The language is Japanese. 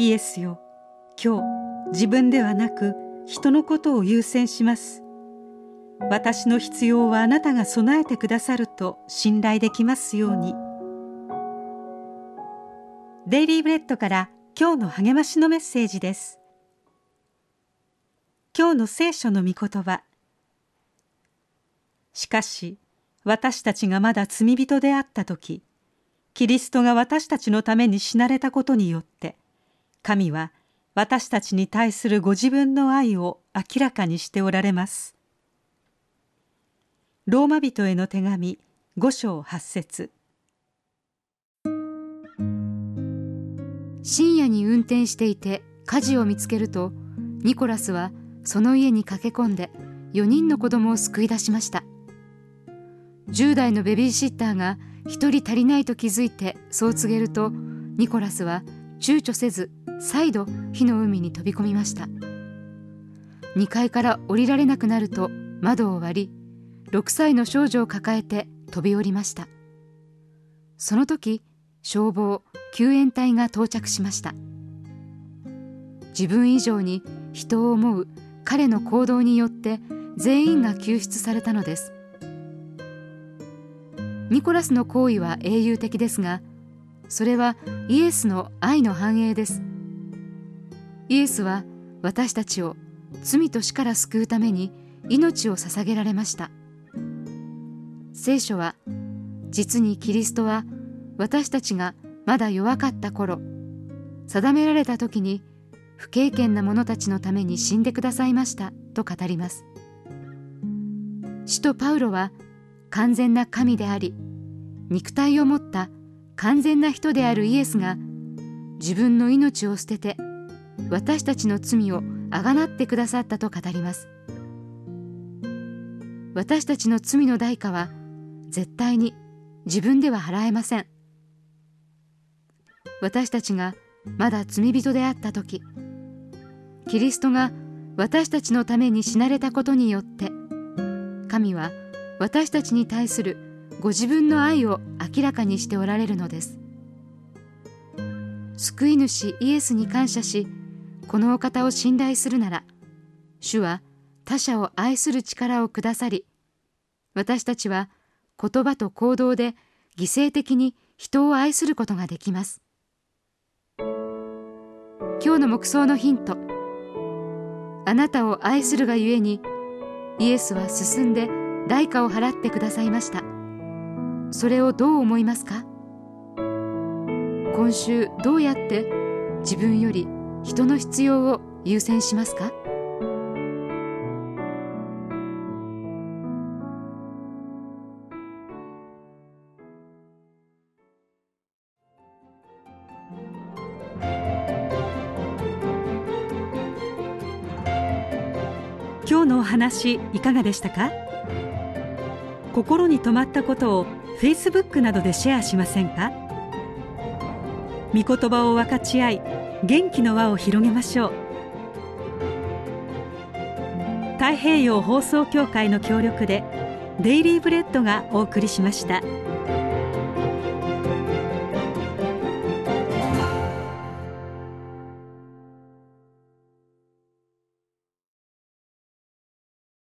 イエスよ。今日自分ではなく人のことを優先します。私の必要はあなたが備えてくださると信頼できますように。デイリーブレッドから今日の励ましのメッセージです。今日の聖書の御言葉。しかし私たちがまだ罪人であった時キリストが私たちのために死なれたことによって神は私たちに対するご自分の愛を明らかにしておられます。ローマ人への手紙五章八節。深夜に運転していて火事を見つけるとニコラスはその家に駆け込んで4人の子供を救い出しました。10代のベビーシッターが1人足りないと気づいてそう告げるとニコラスは躊躇せず再度火の海に飛び込みました。2階から降りられなくなると窓を割り6歳の少女を抱えて飛び降りました。その時消防救援隊が到着しました。自分以上に人を思う彼の行動によって全員が救出されたのです。ニコラスの行為は英雄的ですがそれはイエスの愛の繁栄です。イエスは私たちを罪と死から救うために命を捧げられました。聖書は実にキリストは私たちがまだ弱かった頃定められた時に不経験な者たちのために死んでくださいましたと語ります。使徒パウロは完全な神であり肉体を持った完全な人であるイエスが自分の命を捨てて私たちの罪をあがなってくださったと語ります。私たちの罪の代価は絶対に自分では払えません。私たちがまだ罪人であった時キリストが私たちのために死なれたことによって神は私たちに対するご自分の愛を明らかにしておられるのです。救い主イエスに感謝しこのお方を信頼するなら主は他者を愛する力をくださり私たちは言葉と行動で犠牲的に人を愛することができます。今日の目想のヒント。あなたを愛するがゆえにイエスは進んで代価を払ってくださいました。それをどう思いますか？今週どうやって自分より人の必要を優先しますか？今日のお話いかがでしたか？心に留まったことを Facebook などでシェアしませんか？御言葉を分かち合い元気の輪を広げましょう太平洋放送協会の協力でデイリーブレッドがお送りしました。